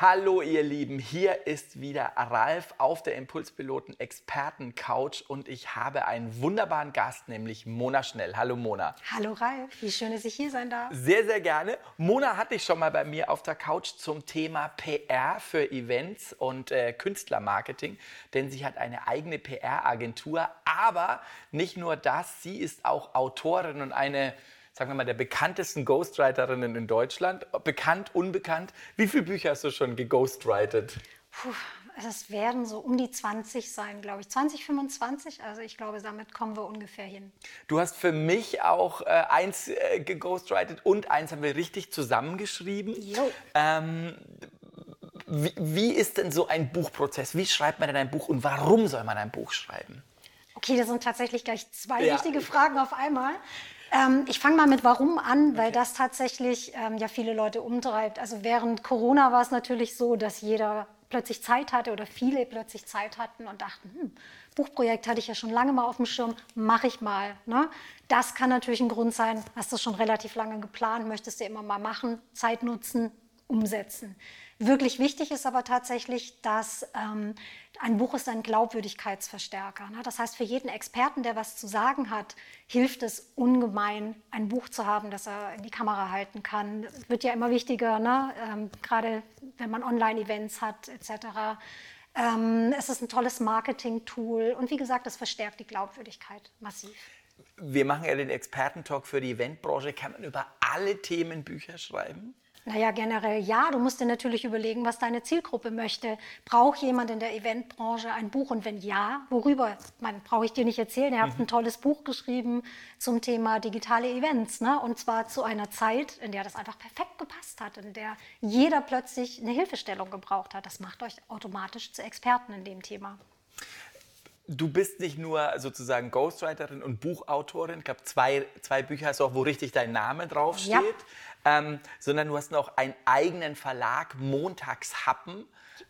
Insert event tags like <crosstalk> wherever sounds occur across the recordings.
Hallo ihr Lieben, hier ist wieder Ralf auf der Impulspiloten Experten Couch und ich habe einen wunderbaren Gast, nämlich Mona Schnell. Hallo Mona. Hallo Ralf, wie schön, dass ich hier sein darf. Sehr, sehr gerne. Mona hatte ich schon mal bei mir auf der Couch zum Thema PR für Events und äh, Künstlermarketing, denn sie hat eine eigene PR-Agentur, aber nicht nur das, sie ist auch Autorin und eine sagen wir mal, der bekanntesten Ghostwriterinnen in Deutschland. Bekannt, unbekannt. Wie viele Bücher hast du schon geghostwritet? Puh, es werden so um die 20 sein, glaube ich. 20, 25. Also ich glaube, damit kommen wir ungefähr hin. Du hast für mich auch äh, eins äh, geghostwritet und eins haben wir richtig zusammengeschrieben. Jo. Ähm, wie, wie ist denn so ein Buchprozess? Wie schreibt man denn ein Buch und warum soll man ein Buch schreiben? Okay, das sind tatsächlich gleich zwei ja. wichtige Fragen auf einmal. Ähm, ich fange mal mit Warum an, weil das tatsächlich ähm, ja viele Leute umtreibt. Also während Corona war es natürlich so, dass jeder plötzlich Zeit hatte oder viele plötzlich Zeit hatten und dachten, hm, Buchprojekt hatte ich ja schon lange mal auf dem Schirm, mache ich mal. Ne? Das kann natürlich ein Grund sein, hast du schon relativ lange geplant, möchtest du immer mal machen, Zeit nutzen, umsetzen. Wirklich wichtig ist aber tatsächlich, dass ähm, ein Buch ist ein Glaubwürdigkeitsverstärker. Ne? Das heißt, für jeden Experten, der was zu sagen hat, hilft es ungemein, ein Buch zu haben, das er in die Kamera halten kann. Es wird ja immer wichtiger, ne? ähm, gerade wenn man Online-Events hat etc. Ähm, es ist ein tolles Marketing-Tool und wie gesagt, es verstärkt die Glaubwürdigkeit massiv. Wir machen ja den Expertentalk für die Eventbranche. Kann man über alle Themen Bücher schreiben? Naja, generell ja. Du musst dir natürlich überlegen, was deine Zielgruppe möchte. Braucht jemand in der Eventbranche ein Buch? Und wenn ja, worüber? Man brauche ich dir nicht erzählen. Ihr habt mhm. ein tolles Buch geschrieben zum Thema digitale Events. Ne? Und zwar zu einer Zeit, in der das einfach perfekt gepasst hat, in der jeder plötzlich eine Hilfestellung gebraucht hat. Das macht euch automatisch zu Experten in dem Thema du bist nicht nur sozusagen Ghostwriterin und Buchautorin. Ich glaube, zwei, zwei Bücher hast du auch, wo richtig dein Name draufsteht. Ja ähm, sondern du hast noch einen eigenen Verlag, Montagshappen.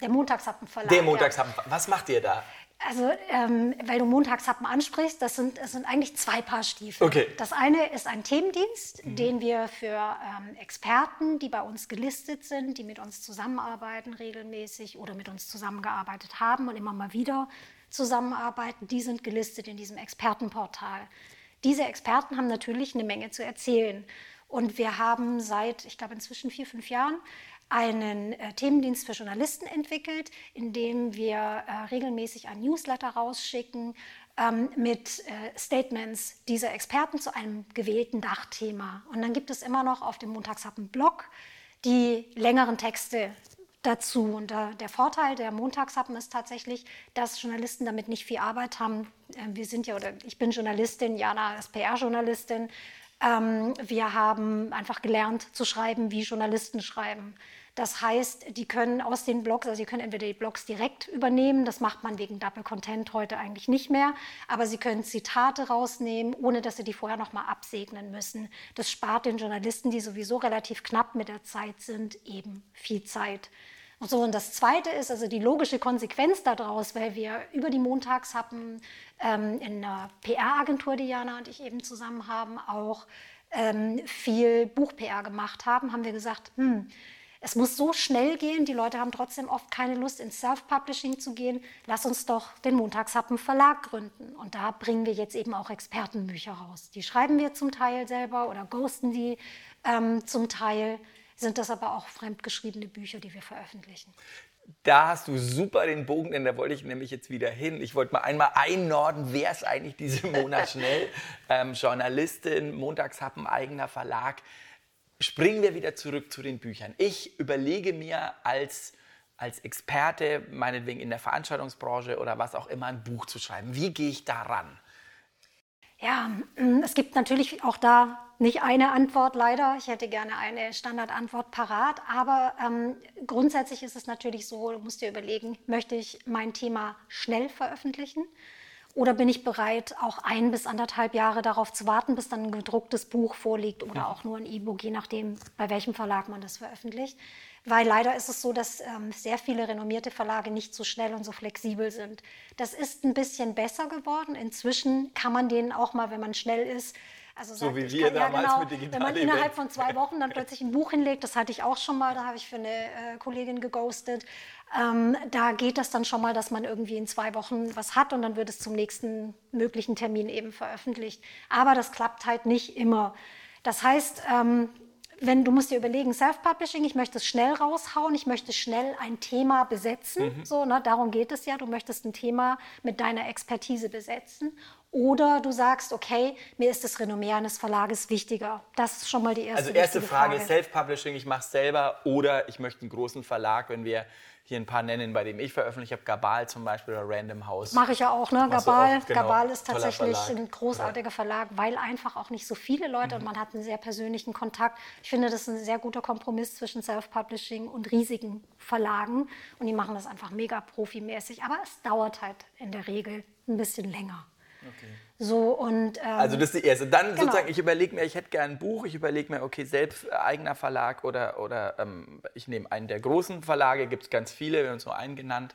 Der Montagshappen Verlag. Der Montagshappen. Ja. Was macht ihr da? Also, ähm, weil du Montagshappen ansprichst, das sind, das sind eigentlich zwei Paar Stiefel. Okay. Das eine ist ein Themendienst, mhm. den wir für ähm, Experten, die bei uns gelistet sind, die mit uns zusammenarbeiten regelmäßig oder mit uns zusammengearbeitet haben und immer mal wieder zusammenarbeiten, die sind gelistet in diesem Expertenportal. Diese Experten haben natürlich eine Menge zu erzählen. Und wir haben seit, ich glaube, inzwischen vier, fünf Jahren einen äh, Themendienst für Journalisten entwickelt, in dem wir äh, regelmäßig ein Newsletter rausschicken ähm, mit äh, Statements dieser Experten zu einem gewählten Dachthema. Und dann gibt es immer noch auf dem Montagshappen-Blog die längeren Texte dazu. Und äh, der Vorteil der Montagshappen ist tatsächlich, dass Journalisten damit nicht viel Arbeit haben. Äh, wir sind ja, oder ich bin Journalistin, Jana ist PR-Journalistin. Ähm, wir haben einfach gelernt zu schreiben, wie Journalisten schreiben. Das heißt, die können aus den Blogs, also sie können entweder die Blogs direkt übernehmen, das macht man wegen Double Content heute eigentlich nicht mehr, aber sie können Zitate rausnehmen, ohne dass sie die vorher nochmal absegnen müssen. Das spart den Journalisten, die sowieso relativ knapp mit der Zeit sind, eben viel Zeit. Und so, und das Zweite ist also die logische Konsequenz daraus, weil wir über die Montagshappen ähm, in einer PR-Agentur, die Jana und ich eben zusammen haben, auch ähm, viel Buch-PR gemacht haben, haben wir gesagt, hm, es muss so schnell gehen, die Leute haben trotzdem oft keine Lust, ins Self-Publishing zu gehen. Lass uns doch den Montagshappen Verlag gründen. Und da bringen wir jetzt eben auch Expertenbücher raus. Die schreiben wir zum Teil selber oder ghosten die ähm, zum Teil sind das aber auch fremdgeschriebene Bücher, die wir veröffentlichen. Da hast du super den Bogen, denn da wollte ich nämlich jetzt wieder hin. Ich wollte mal einmal einnorden, wer ist eigentlich diese Mona Schnell? <laughs> ähm, Journalistin, Montagshappen, eigener Verlag. Springen wir wieder zurück zu den Büchern. Ich überlege mir als, als Experte, meinetwegen in der Veranstaltungsbranche oder was auch immer, ein Buch zu schreiben. Wie gehe ich daran? Ja, mm, es gibt natürlich auch da nicht eine Antwort leider. Ich hätte gerne eine Standardantwort parat. Aber ähm, grundsätzlich ist es natürlich so, du musst dir überlegen, möchte ich mein Thema schnell veröffentlichen? Oder bin ich bereit, auch ein bis anderthalb Jahre darauf zu warten, bis dann ein gedrucktes Buch vorliegt oder auch nur ein E-Book, je nachdem, bei welchem Verlag man das veröffentlicht. Weil leider ist es so, dass ähm, sehr viele renommierte Verlage nicht so schnell und so flexibel sind. Das ist ein bisschen besser geworden. Inzwischen kann man denen auch mal, wenn man schnell ist, also so sagt, wie ich wir kann, ja, damals genau, mit Digital Wenn man Event. innerhalb von zwei Wochen dann plötzlich ein Buch hinlegt, das hatte ich auch schon mal, da habe ich für eine äh, Kollegin geghostet. Ähm, da geht das dann schon mal, dass man irgendwie in zwei Wochen was hat und dann wird es zum nächsten möglichen Termin eben veröffentlicht. Aber das klappt halt nicht immer. Das heißt, ähm, wenn du musst dir überlegen, Self-Publishing, ich möchte es schnell raushauen, ich möchte schnell ein Thema besetzen, Mhm. so, ne, darum geht es ja, du möchtest ein Thema mit deiner Expertise besetzen. Oder du sagst, okay, mir ist das Renommee eines Verlages wichtiger. Das ist schon mal die erste Also erste wichtige Frage, Self-Publishing, ich mache es selber oder ich möchte einen großen Verlag, wenn wir hier ein paar nennen, bei dem ich veröffentlicht habe, Gabal zum Beispiel oder Random House. Mache ich ja auch, ne? Gabal, auch, genau. Gabal ist tatsächlich ein großartiger Verlag, weil einfach auch nicht so viele Leute Mhm. und man hat einen sehr persönlichen Kontakt. Ich finde, das ist ein sehr guter Kompromiss zwischen Self-Publishing und riesigen Verlagen und die machen das einfach mega profimäßig. Aber es dauert halt in der Regel ein bisschen länger. So und ähm, Also das ist die erste. Dann Genau. sozusagen, ich überlege mir, ich hätte gerne ein Buch, ich überlege mir, okay, selbst äh, eigener Verlag oder, oder ähm, ich nehme einen der großen Verlage, gibt es ganz viele, wir haben uns nur einen genannt.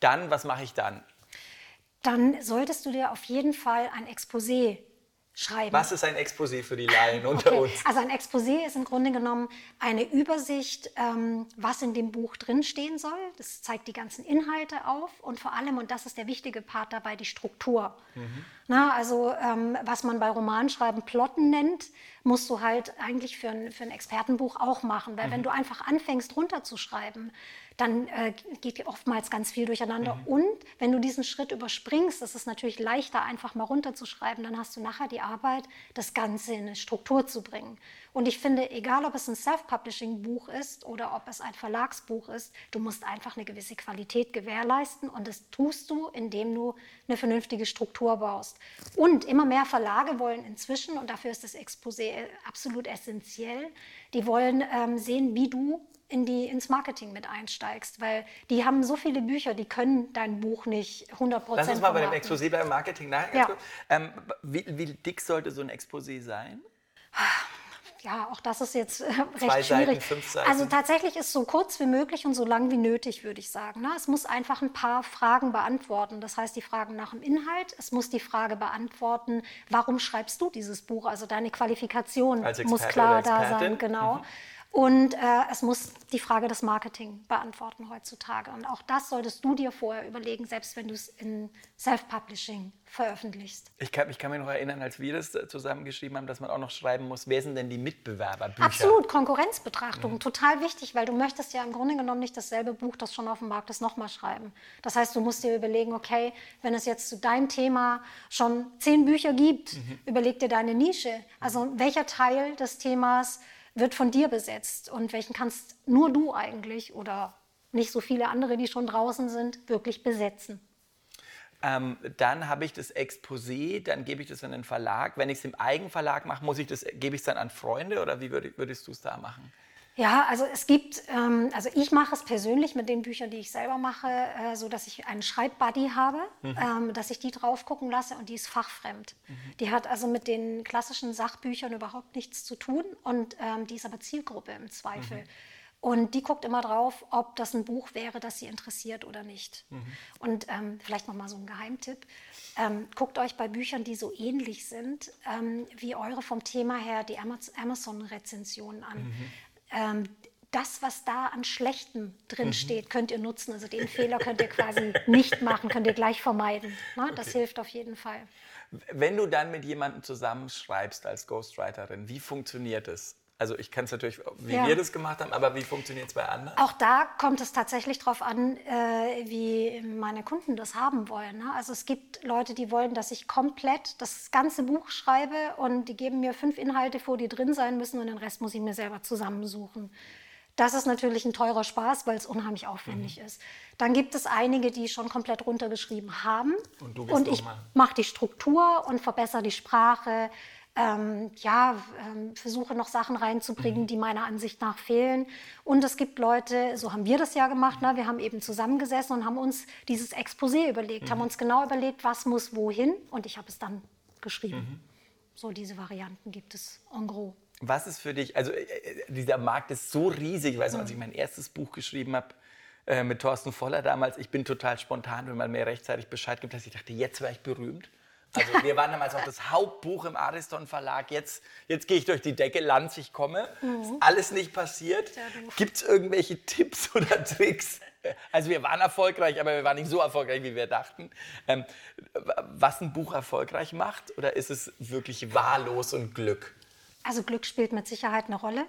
Dann, was mache ich dann? dann solltest du dir auf jeden Fall ein Exposé schreiben. Was ist ein Exposé für die Laien unter Okay, uns? Also ein Exposé ist im Grunde genommen eine Übersicht, ähm, was in dem Buch drinstehen soll. Das zeigt die ganzen Inhalte auf und vor allem, und das ist der wichtige Part dabei, die Struktur. Na, also ähm, was man bei Romanschreiben Plotten nennt, musst du halt eigentlich für ein, für ein Expertenbuch auch machen. Weil wenn du einfach anfängst runterzuschreiben, dann äh, geht oftmals ganz viel durcheinander. Und wenn du diesen Schritt überspringst, ist natürlich leichter, einfach mal runterzuschreiben, dann hast du nachher die Arbeit, das Ganze in eine Struktur zu bringen. Und ich finde, egal ob es ein Self-Publishing-Buch ist oder ob es ein Verlagsbuch ist, du musst einfach eine gewisse Qualität gewährleisten und das tust du, indem du eine vernünftige Struktur baust. Und immer mehr Verlage wollen inzwischen, und dafür ist das Exposé absolut essentiell, die wollen ähm, sehen, wie du in die, ins Marketing mit einsteigst, weil die haben so viele Bücher, die können dein Buch nicht 100 Prozent Lass uns mal bei dem Exposé beim Marketing ganz Ja. Ähm, wie, wie dick sollte so ein Exposé sein? Ja, auch das ist jetzt äh, Zwei recht Seiten, schwierig. fünf Seiten? Also tatsächlich ist so kurz wie möglich und so lang wie nötig, würde ich sagen. Ne? Es muss einfach ein paar Fragen beantworten. Das heißt, die Fragen nach dem Inhalt. Es muss die Frage beantworten, warum schreibst du dieses Buch? Also deine Qualifikation muss klar da sein. Genau. Und äh, es muss die Frage des Marketing beantworten heutzutage. Und auch das solltest du dir vorher überlegen, selbst wenn du es in Self-Publishing veröffentlichst. Ich kann, ich kann mich noch erinnern, als wir das äh, zusammengeschrieben haben, dass man auch noch schreiben muss, wer sind denn die Mitbewerberbücher? Absolut, Konkurrenzbetrachtung, total wichtig, weil du möchtest ja im Grunde genommen nicht dasselbe Buch, das schon auf dem Markt ist, nochmal schreiben. Das heißt, du musst dir überlegen, okay, wenn es jetzt zu deinem Thema schon zehn Bücher gibt, überleg dir deine Nische. Also welcher Teil des Themas wird von dir besetzt und welchen kannst nur du eigentlich oder nicht so viele andere, die schon draußen sind, wirklich besetzen. Ähm, dann habe ich das Exposé, dann gebe ich das an den Verlag. Wenn ich es im Eigenverlag mache, muss ich das, gebe ich es dann an Freunde oder wie würd, würdest du es da machen? Ja, also es gibt, ähm, also ich mache es persönlich mit den Büchern, die ich selber mache, äh, so dass ich einen Schreibbuddy habe, ähm, dass ich die drauf gucken lasse und die ist fachfremd. Die hat also mit den klassischen Sachbüchern überhaupt nichts zu tun und ähm, die ist aber Zielgruppe im Zweifel. Und die guckt immer drauf, ob das ein Buch wäre, das sie interessiert oder nicht. Und ähm, vielleicht noch mal so ein Geheimtipp. Ähm, guckt euch bei Büchern, die so ähnlich sind, ähm, wie eure vom Thema her, die Amaz- Amazon-Rezensionen an. Ähm, das, was da an Schlechtem drin steht, könnt ihr nutzen. Also den <laughs> Fehler könnt ihr quasi nicht machen, könnt ihr gleich vermeiden. Ne? Das hilft auf jeden Fall. Wenn du dann mit jemandem zusammenschreibst als Ghostwriterin, wie funktioniert es? Also ich kann es natürlich, wie Ja. wir das gemacht haben, aber wie funktioniert es bei anderen? Auch da kommt es tatsächlich darauf an, äh, wie meine Kunden das haben wollen. Ne? Also es gibt Leute, die wollen, dass ich komplett das ganze Buch schreibe und die geben mir fünf Inhalte vor, die drin sein müssen und den Rest muss ich mir selber zusammensuchen. Das ist natürlich ein teurer Spaß, weil es unheimlich aufwendig ist. Dann gibt es einige, die schon komplett runtergeschrieben haben. Und du bist ich nochmal- mache die Struktur und verbessere die Sprache. Ähm, ja, ähm, versuche noch Sachen reinzubringen, die meiner Ansicht nach fehlen. Und es gibt Leute, so haben wir das ja gemacht, ne? wir haben eben zusammengesessen und haben uns dieses Exposé überlegt, haben uns genau überlegt, was muss wohin und ich habe es dann geschrieben. So diese Varianten gibt es en gros. Was ist für dich, also äh, äh, dieser Markt ist so riesig, ich weiß noch, als ich mein erstes Buch geschrieben habe, äh, mit Thorsten Voller damals, ich bin total spontan, wenn man mir rechtzeitig Bescheid gibt, dass ich dachte, jetzt wäre ich berühmt. Also wir waren damals auch das Hauptbuch im Ariston Verlag. Jetzt, jetzt gehe ich durch die Decke, Lanz, ich komme. Ist alles nicht passiert. Gibt es irgendwelche Tipps <laughs> oder Tricks? Also wir waren erfolgreich, aber wir waren nicht so erfolgreich, wie wir dachten. Ähm, was ein Buch erfolgreich macht? Oder ist es wirklich wahllos und Glück? Also Glück spielt mit Sicherheit eine Rolle.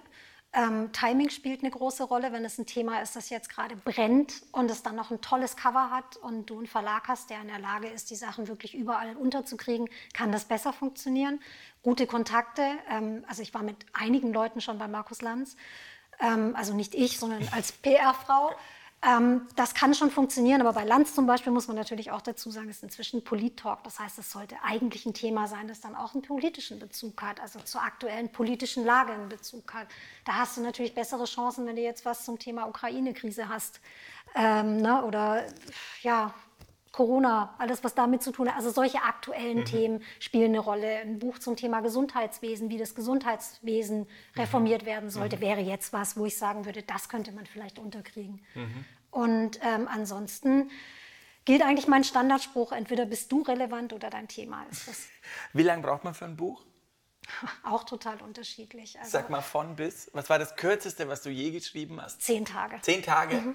Ähm, Timing spielt eine große Rolle, wenn es ein Thema ist, das jetzt gerade brennt und es dann noch ein tolles Cover hat und du einen Verlag hast, der in der Lage ist, die Sachen wirklich überall unterzukriegen, kann das besser funktionieren. Gute Kontakte, ähm, also ich war mit einigen Leuten schon bei Markus Lanz, ähm, also nicht ich, sondern als PR-Frau. Ähm, das kann schon funktionieren, aber bei Lanz zum Beispiel muss man natürlich auch dazu sagen, es ist inzwischen Polit-Talk. Das heißt, es sollte eigentlich ein Thema sein, das dann auch einen politischen Bezug hat, also zur aktuellen politischen Lage einen Bezug hat. Da hast du natürlich bessere Chancen, wenn du jetzt was zum Thema Ukraine-Krise hast ähm, ne? oder ja, Corona, alles was damit zu tun hat. Also solche aktuellen mhm. Themen spielen eine Rolle. Ein Buch zum Thema Gesundheitswesen, wie das Gesundheitswesen mhm. reformiert werden sollte, mhm. wäre jetzt was, wo ich sagen würde, das könnte man vielleicht unterkriegen. Mhm. Und ähm, ansonsten gilt eigentlich mein Standardspruch, entweder bist du relevant oder dein Thema ist es. <laughs> Wie lange braucht man für ein Buch? <laughs> Auch total unterschiedlich. Also, Sag mal von bis. Was war das Kürzeste, was du je geschrieben hast? Zehn Tage. Zehn Tage?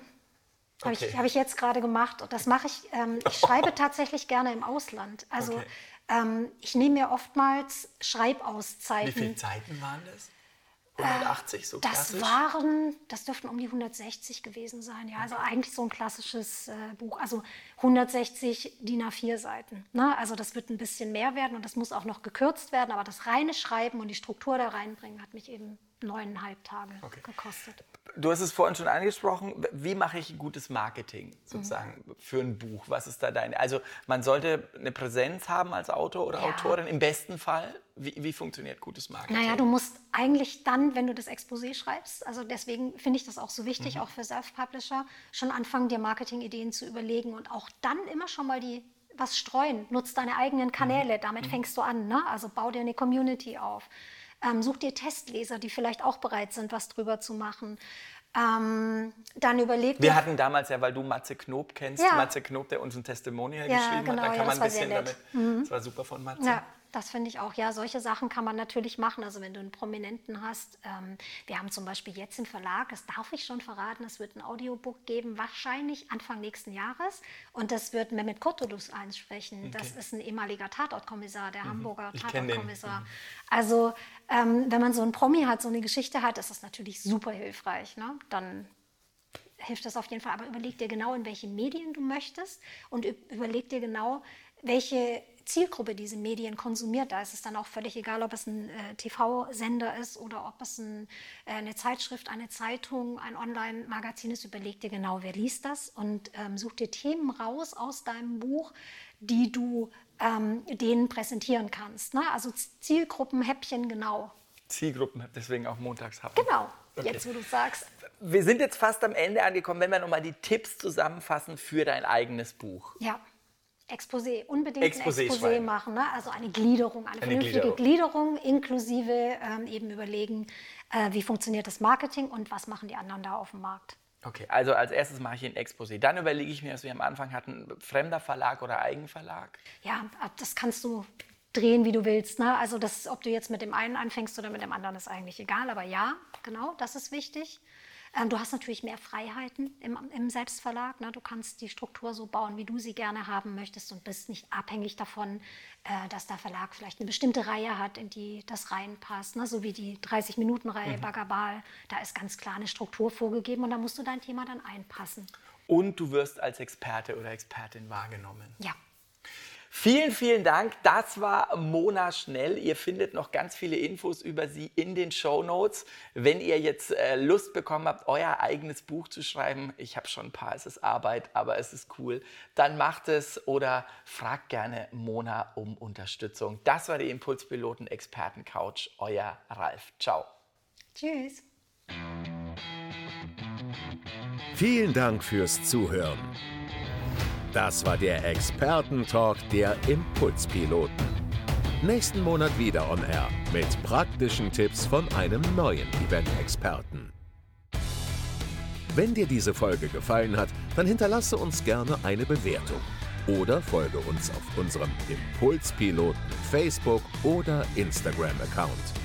Mhm. Habe ich, hab ich jetzt gerade gemacht. Und das mache ich, ähm, ich <laughs> schreibe tatsächlich gerne im Ausland. Also okay. ähm, ich nehme mir oftmals Schreibauszeiten. Wie viele Zeiten waren das? 180 so das klassisch? waren, das dürften um die 160 gewesen sein. Ja, also eigentlich so ein klassisches äh, Buch. Also 160 DIN A4 Seiten. Ne? Also das wird ein bisschen mehr werden und das muss auch noch gekürzt werden. Aber das reine Schreiben und die Struktur da reinbringen hat mich eben neuneinhalb Tage okay. gekostet. Du hast es vorhin schon angesprochen. Wie mache ich gutes Marketing sozusagen mhm. für ein Buch? Was ist da deine? Also man sollte eine Präsenz haben als Autor oder ja. Autorin im besten Fall. Wie, wie, funktioniert gutes Marketing? Naja, du musst eigentlich dann, wenn du das Exposé schreibst, also deswegen finde ich das auch so wichtig, mhm. auch für Self-Publisher, schon anfangen, dir Marketingideen zu überlegen und auch dann immer schon mal die was streuen. Nutz deine eigenen Kanäle, mhm. damit mhm. fängst du an. Ne? Also bau dir eine Community auf. Ähm, such dir Testleser, die vielleicht auch bereit sind, was drüber zu machen. Ähm, dann überlegt. Wir hatten damals ja, weil du Matze Knob kennst, ja. Matze Knob, der uns ein Testimonial ja, geschrieben genau, hat, da kann ja, man ein bisschen damit. Mhm. Das war super von Matze. Ja. Das finde ich auch. Ja, solche Sachen kann man natürlich machen. Also wenn du einen Prominenten hast. Ähm, wir haben zum Beispiel jetzt im Verlag, das darf ich schon verraten, es wird ein Audiobook geben, wahrscheinlich Anfang nächsten Jahres. Und das wird Mehmet Kurtulus einsprechen. Okay. Das ist ein ehemaliger Tatortkommissar, der mhm. Hamburger Tatortkommissar. Mhm. Also ähm, wenn man so einen Promi hat, so eine Geschichte hat, ist das natürlich super hilfreich. Ne? Dann hilft das auf jeden Fall. Aber überleg dir genau, in welche Medien du möchtest und überleg dir genau, welche Zielgruppe diese Medien konsumiert. Da ist es dann auch völlig egal, ob es ein äh, TV-Sender ist oder ob es ein, äh, eine Zeitschrift, eine Zeitung, ein Online-Magazin ist. Überleg dir genau, wer liest das und ähm, such dir Themen raus aus deinem Buch, die du ähm, denen präsentieren kannst. Ne? Also Zielgruppen, Häppchen genau. Zielgruppen, deswegen auch montags haben. Genau, okay. jetzt wo du sagst. Wir sind jetzt fast am Ende angekommen, wenn wir nochmal die Tipps zusammenfassen für dein eigenes Buch. Ja. Exposé, unbedingt Exposé ein Exposé machen, ne? also eine Gliederung, eine, eine vernünftige Gliederung, Gliederung inklusive ähm, eben überlegen, äh, wie funktioniert das Marketing und was machen die anderen da auf dem Markt. Okay, also als erstes mache ich ein Exposé. Dann überlege ich mir, was wir am Anfang hatten, fremder Verlag oder Eigenverlag? Ja, das kannst du drehen, wie du willst. Ne? Also das, ob du jetzt mit dem einen anfängst oder mit dem anderen, ist eigentlich egal. Aber ja, genau, das ist wichtig. Ähm, du hast natürlich mehr Freiheiten im, im Selbstverlag. Ne? Du kannst die Struktur so bauen, wie du sie gerne haben möchtest und bist nicht abhängig davon, äh, dass der Verlag vielleicht eine bestimmte Reihe hat, in die das reinpasst. Ne? So wie die 30-Minuten-Reihe mhm. Bagabal. Da ist ganz klar eine Struktur vorgegeben und da musst du dein Thema dann einpassen. Und du wirst als Experte oder Expertin wahrgenommen. Ja. Vielen, vielen Dank. Das war Mona Schnell. Ihr findet noch ganz viele Infos über sie in den Show Notes. Wenn ihr jetzt äh, Lust bekommen habt, euer eigenes Buch zu schreiben, ich habe schon ein paar, es ist Arbeit, aber es ist cool, dann macht es oder fragt gerne Mona um Unterstützung. Das war die Impulspiloten Experten Couch. Euer Ralf. Ciao. Tschüss. Vielen Dank fürs Zuhören. Das war der Expertentalk der Impulspiloten. Nächsten Monat wieder on Air mit praktischen Tipps von einem neuen Event-Experten. Wenn dir diese Folge gefallen hat, dann hinterlasse uns gerne eine Bewertung oder folge uns auf unserem Impulspiloten Facebook oder Instagram-Account.